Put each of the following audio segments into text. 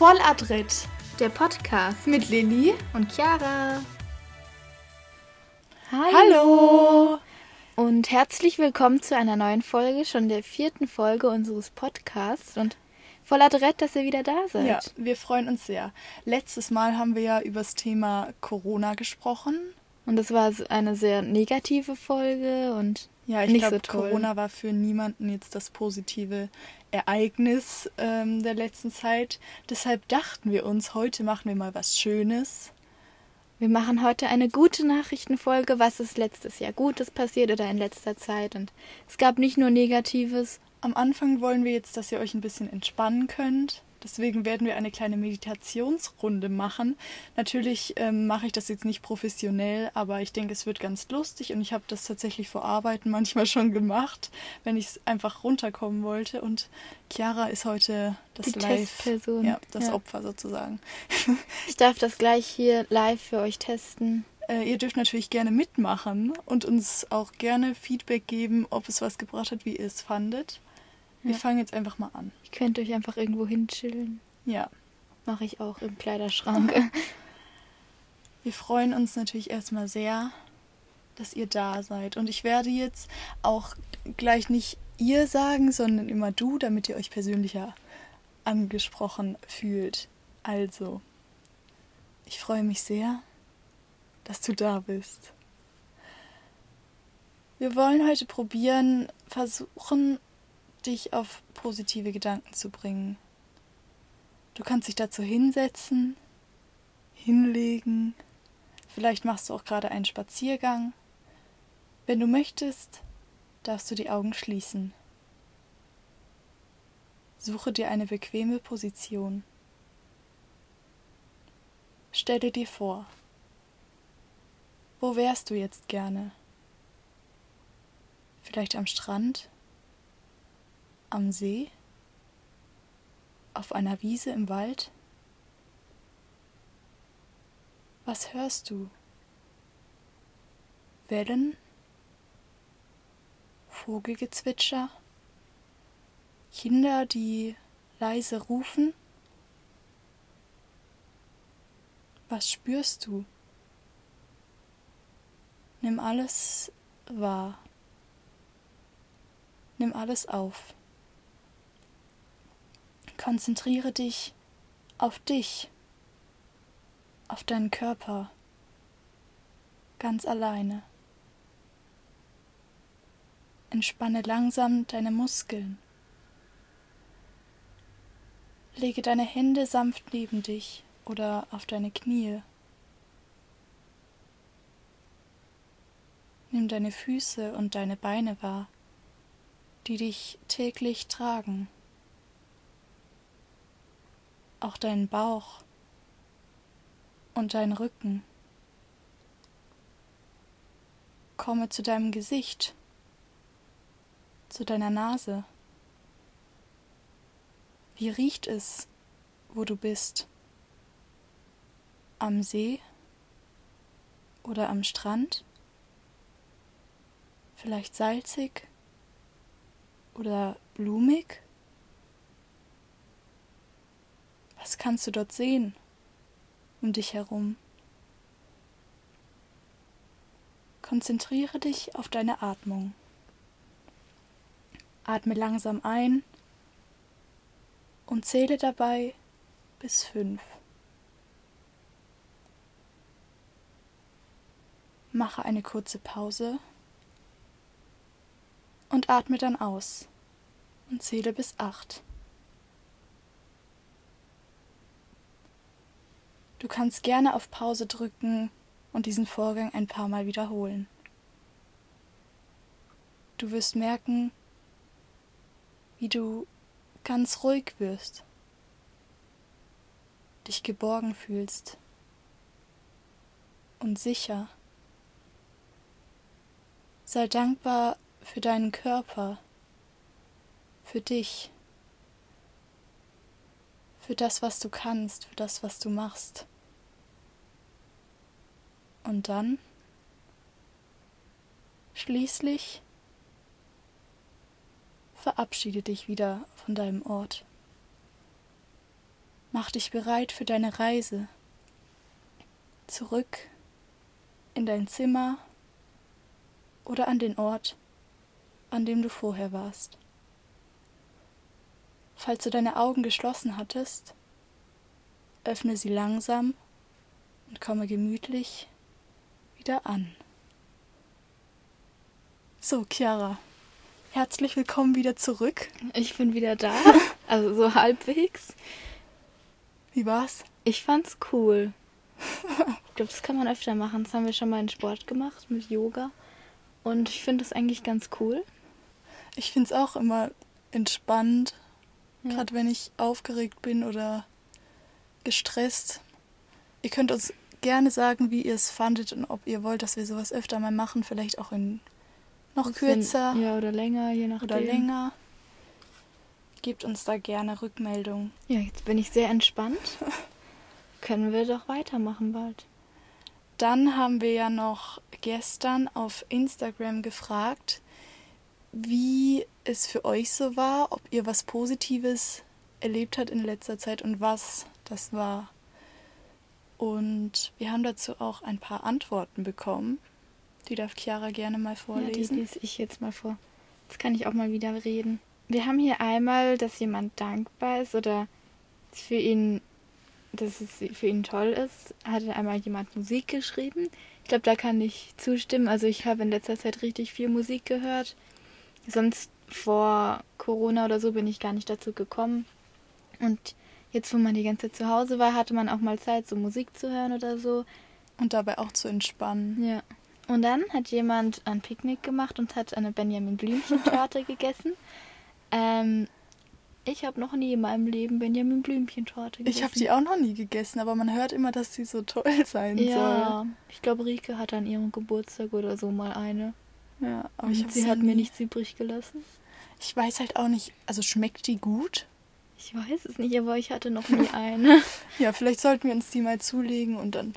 Volladritt. Der Podcast mit Lilly und Chiara. Hallo. Hallo. Und herzlich willkommen zu einer neuen Folge, schon der vierten Folge unseres Podcasts. Und voll adrett, dass ihr wieder da seid. Ja, wir freuen uns sehr. Letztes Mal haben wir ja über das Thema Corona gesprochen. Und das war eine sehr negative Folge und ja, ich glaube, so Corona war für niemanden jetzt das positive Ereignis ähm, der letzten Zeit. Deshalb dachten wir uns, heute machen wir mal was Schönes. Wir machen heute eine gute Nachrichtenfolge, was ist letztes Jahr Gutes passiert oder in letzter Zeit. Und es gab nicht nur Negatives. Am Anfang wollen wir jetzt, dass ihr euch ein bisschen entspannen könnt. Deswegen werden wir eine kleine Meditationsrunde machen. Natürlich ähm, mache ich das jetzt nicht professionell, aber ich denke, es wird ganz lustig und ich habe das tatsächlich vor Arbeiten manchmal schon gemacht, wenn ich es einfach runterkommen wollte. Und Chiara ist heute das Die Live, ja, das ja. Opfer sozusagen. ich darf das gleich hier live für euch testen. Äh, ihr dürft natürlich gerne mitmachen und uns auch gerne Feedback geben, ob es was gebracht hat, wie ihr es fandet. Wir ja. fangen jetzt einfach mal an. Ich könnte euch einfach irgendwo hinchillen. Ja. Mache ich auch im Kleiderschrank. Wir freuen uns natürlich erstmal sehr, dass ihr da seid. Und ich werde jetzt auch gleich nicht ihr sagen, sondern immer du, damit ihr euch persönlicher angesprochen fühlt. Also, ich freue mich sehr, dass du da bist. Wir wollen heute probieren, versuchen, dich auf positive Gedanken zu bringen. Du kannst dich dazu hinsetzen, hinlegen, vielleicht machst du auch gerade einen Spaziergang. Wenn du möchtest, darfst du die Augen schließen. Suche dir eine bequeme Position. Stelle dir vor, wo wärst du jetzt gerne? Vielleicht am Strand? Am See? Auf einer Wiese im Wald? Was hörst du? Wellen? Vogelgezwitscher? Kinder, die leise rufen? Was spürst du? Nimm alles wahr. Nimm alles auf. Konzentriere dich auf dich, auf deinen Körper, ganz alleine. Entspanne langsam deine Muskeln. Lege deine Hände sanft neben dich oder auf deine Knie. Nimm deine Füße und deine Beine wahr, die dich täglich tragen auch deinen Bauch und deinen Rücken. Komme zu deinem Gesicht, zu deiner Nase. Wie riecht es, wo du bist? Am See oder am Strand? Vielleicht salzig oder blumig? Was kannst du dort sehen um dich herum? Konzentriere dich auf deine Atmung. Atme langsam ein und zähle dabei bis fünf. Mache eine kurze Pause und atme dann aus und zähle bis acht. Du kannst gerne auf Pause drücken und diesen Vorgang ein paar Mal wiederholen. Du wirst merken, wie du ganz ruhig wirst, dich geborgen fühlst und sicher. Sei dankbar für deinen Körper, für dich, für das, was du kannst, für das, was du machst. Und dann schließlich verabschiede dich wieder von deinem Ort. Mach dich bereit für deine Reise. Zurück in dein Zimmer oder an den Ort, an dem du vorher warst. Falls du deine Augen geschlossen hattest, öffne sie langsam und komme gemütlich wieder an. So, Chiara, herzlich willkommen wieder zurück. Ich bin wieder da, also so halbwegs. Wie war's? Ich fand's cool. Ich glaube, das kann man öfter machen. Das haben wir schon mal in Sport gemacht mit Yoga. Und ich finde das eigentlich ganz cool. Ich finde es auch immer entspannt, Ja. gerade wenn ich aufgeregt bin oder gestresst. Ihr könnt uns gerne sagen, wie ihr es fandet und ob ihr wollt, dass wir sowas öfter mal machen, vielleicht auch in noch kürzer Ja, oder länger, je nachdem. oder länger. Gebt uns da gerne Rückmeldung. Ja, jetzt bin ich sehr entspannt. Können wir doch weitermachen bald. Dann haben wir ja noch gestern auf Instagram gefragt, wie es für euch so war, ob ihr was Positives erlebt habt in letzter Zeit und was das war. Und wir haben dazu auch ein paar Antworten bekommen. Die darf Chiara gerne mal Ja, die vorlesen. lese ich jetzt mal vor. Jetzt kann ich auch mal wieder reden. Wir haben hier einmal, dass jemand dankbar ist oder für ihn, dass es für ihn toll ist. Hatte einmal jemand Musik geschrieben. Ich glaube, da kann ich zustimmen. Also ich habe in letzter Zeit richtig viel Musik gehört. Sonst vor Corona oder so bin ich gar nicht dazu gekommen. Und jetzt, wo man die ganze Zeit zu Hause war, hatte man auch mal Zeit, so Musik zu hören oder so. und dabei auch zu entspannen. Ja. Und dann hat jemand ein Picknick gemacht und hat eine Benjamin Blümchen-Torte gegessen. Ähm, ich habe noch nie in meinem Leben Benjamin Blümchen-Torte gegessen. Ich habe die auch noch nie gegessen, aber man hört immer, dass sie so toll sein Ja, ich glaube, Rike hat an ihrem Geburtstag oder so mal eine. soll. Ja, aber Und ich sie hat mir nie. nichts übrig gelassen. Ich weiß halt auch nicht, also schmeckt die gut? Ich weiß es nicht, aber ich hatte noch nie eine. Ja, vielleicht sollten wir uns die mal zulegen und dann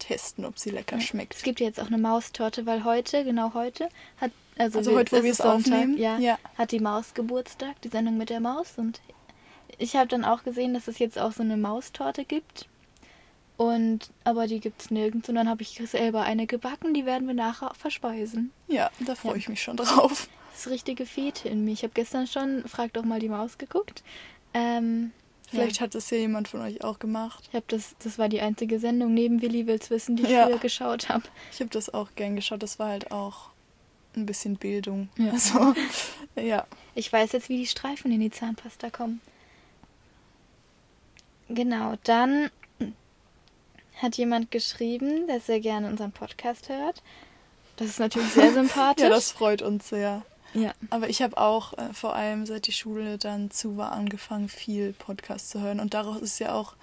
testen, ob sie lecker schmeckt. Es gibt jetzt auch eine Maustorte, weil heute, genau heute, hat also, Also heute, wo wir es Sonntag, aufnehmen? ja, Ja. hat die Maus Geburtstag, die Sendung mit der Maus und ich habe dann auch gesehen, dass es jetzt auch so eine Maustorte gibt. Und aber die gibt's nirgends und dann habe ich selber eine gebacken, die werden wir nachher verspeisen. Ja, da freue Ja. ich mich schon drauf. Das ist richtige Fete in mir. Ich habe gestern schon Frag doch mal die Maus geguckt. Ähm, Vielleicht ja. hat das ja jemand von euch auch gemacht. Ich habe das, das war die einzige Sendung neben Willi will's wissen, die ich Ja. früher geschaut habe. Ich habe das auch gern geschaut. Das war halt auch ein bisschen Bildung. Ja. Also, ja. Ich weiß jetzt, wie die Streifen in die Zahnpasta kommen. Genau, dann hat jemand geschrieben, dass er gerne unseren Podcast hört. Das ist natürlich sehr sympathisch. Ja, das freut uns sehr. Ja. Aber ich habe auch äh, vor allem seit die Schule dann zu war angefangen, viel Podcast zu hören. Und daraus ist ja auch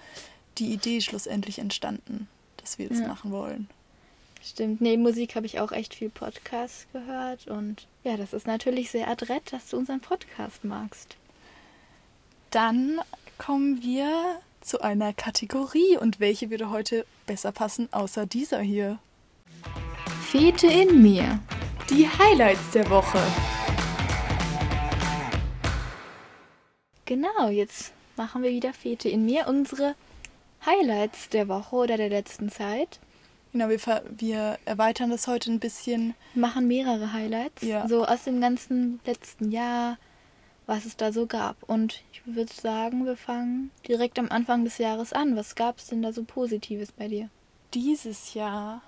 die Idee schlussendlich entstanden, dass wir das Ja. machen wollen. Stimmt. Neben Musik habe ich auch echt viel Podcast gehört. Und ja, das ist natürlich sehr adrett, dass du unseren Podcast magst. Dann kommen wir zu einer Kategorie. Und welche würde heute besser passen, außer dieser hier? Fete in mir. Die Highlights der Woche. Genau, jetzt machen wir wieder Fete in mir. Unsere Highlights der Woche oder der letzten Zeit. Genau, wir, wir erweitern das heute ein bisschen. Machen mehrere Highlights. Ja. So aus dem ganzen letzten Jahr, was es da so gab. Und ich würde sagen, wir fangen direkt am Anfang des Jahres an. Was gab es denn da so Positives bei dir? Dieses Jahr,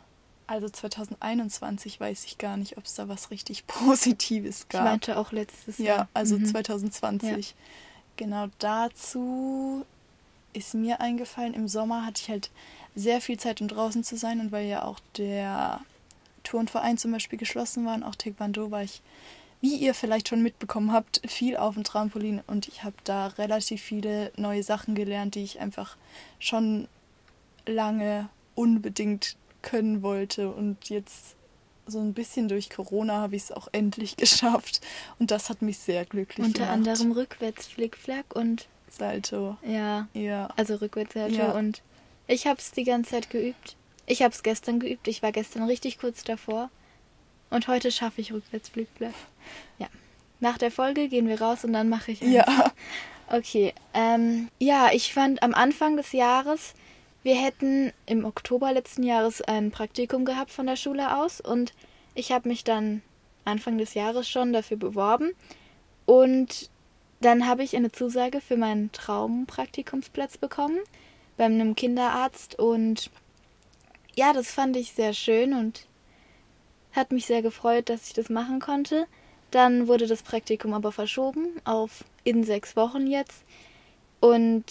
also 2021, weiß ich gar nicht, ob es da was richtig Positives Ich gab. meinte auch letztes Ja, Jahr. also Mhm. 2020. Genau dazu ist mir eingefallen, im Sommer hatte ich halt sehr viel Zeit, um draußen zu sein. Und weil ja auch der Turnverein zum Beispiel geschlossen war und auch Taekwondo war ich, wie ihr vielleicht schon mitbekommen habt, viel auf dem Trampolin. Und ich habe da relativ viele neue Sachen gelernt, die ich einfach schon lange unbedingt können wollte. Und jetzt so ein bisschen durch Corona habe ich es auch endlich geschafft und das hat mich sehr glücklich Unter gemacht. anderem rückwärts Flickflack und Salto. ja, Ja. also rückwärts Salto Ja. und ich habe es die ganze Zeit geübt. Ich habe es gestern geübt. Ich war gestern richtig kurz davor und heute schaffe ich rückwärts Flickflack. Ja. Nach der Folge gehen wir raus und dann mache ich eins. Ja. Okay, ähm, ja, ich fand am Anfang des Jahres, wir hätten im Oktober letzten Jahres ein Praktikum gehabt von der Schule aus und ich habe mich dann Anfang des Jahres schon dafür beworben und dann habe ich eine Zusage für meinen Traumpraktikumsplatz bekommen bei einem Kinderarzt und ja, das fand ich sehr schön und hat mich sehr gefreut, dass ich das machen konnte. Dann wurde das Praktikum aber verschoben auf in sechs Wochen jetzt. Und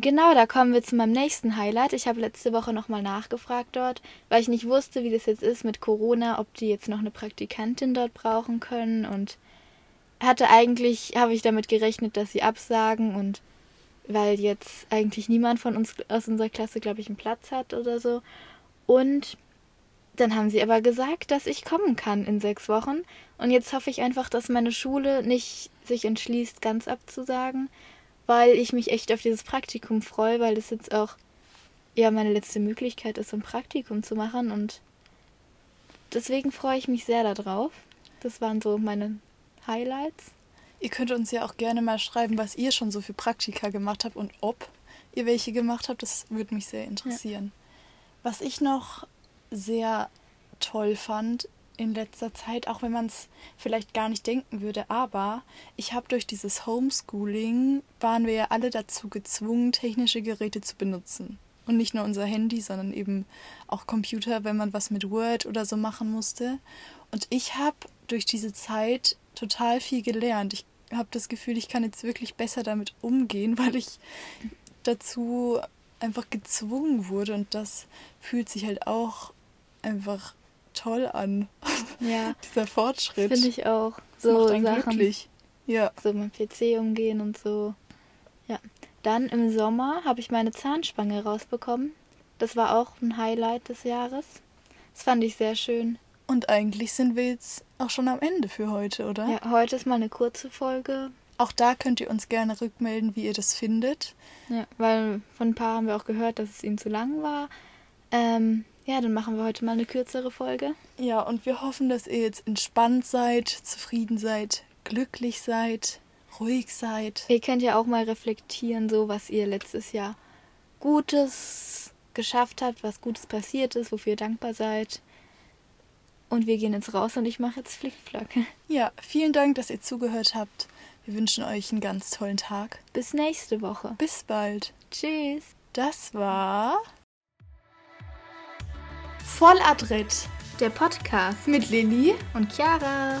genau, da kommen wir zu meinem nächsten Highlight. Ich habe letzte Woche nochmal nachgefragt dort, weil ich nicht wusste, wie das jetzt ist mit Corona, ob die jetzt noch eine Praktikantin dort brauchen können. Und hatte eigentlich, habe ich damit gerechnet, dass sie absagen und weil jetzt eigentlich niemand von uns aus unserer Klasse, glaube ich, einen Platz hat oder so. Und dann haben sie aber gesagt, dass ich kommen kann in sechs Wochen. Und jetzt hoffe ich einfach, dass meine Schule nicht sich entschließt, ganz abzusagen, weil ich mich echt auf dieses Praktikum freue, weil das jetzt auch ja meine letzte Möglichkeit ist, ein Praktikum zu machen. Und deswegen freue ich mich sehr darauf. Das waren so meine Highlights. Ihr könnt uns ja auch gerne mal schreiben, was ihr schon so für Praktika gemacht habt und ob ihr welche gemacht habt. Das würde mich sehr interessieren. Ja. Was ich noch sehr toll fand in letzter Zeit, auch wenn man es vielleicht gar nicht denken würde, aber ich habe durch dieses Homeschooling, waren wir ja alle dazu gezwungen, technische Geräte zu benutzen. Und nicht nur unser Handy, sondern eben auch Computer, wenn man was mit Word oder so machen musste. Und ich habe durch diese Zeit total viel gelernt. Ich habe das Gefühl, ich kann jetzt wirklich besser damit umgehen, weil ich dazu einfach gezwungen wurde und das fühlt sich halt auch einfach toll an. Ja. Dieser Fortschritt. Finde ich auch. So das macht Sachen. Glücklich. Ja. So mit PC umgehen und so. Ja. Dann im Sommer habe ich meine Zahnspange rausbekommen. Das war auch ein Highlight des Jahres. Das fand ich sehr schön. Und eigentlich sind wir jetzt auch schon am Ende für heute, oder? Ja, heute ist mal eine kurze Folge. Auch da könnt ihr uns gerne rückmelden, wie ihr das findet. Ja, weil von ein paar haben wir auch gehört, dass es ihnen zu lang war. Ähm, ja, dann machen wir heute mal eine kürzere Folge. Ja, und wir hoffen, dass ihr jetzt entspannt seid, zufrieden seid, glücklich seid, ruhig seid. Ihr könnt ja auch mal reflektieren, so was ihr letztes Jahr Gutes geschafft habt, was Gutes passiert ist, wofür ihr dankbar seid. Und wir gehen jetzt raus und ich mache jetzt Flickflack. Ja, vielen Dank, dass ihr zugehört habt. Wir wünschen euch einen ganz tollen Tag. Bis nächste Woche. Bis bald. Tschüss. Das war Volladritt, der Podcast mit Lilly und Chiara.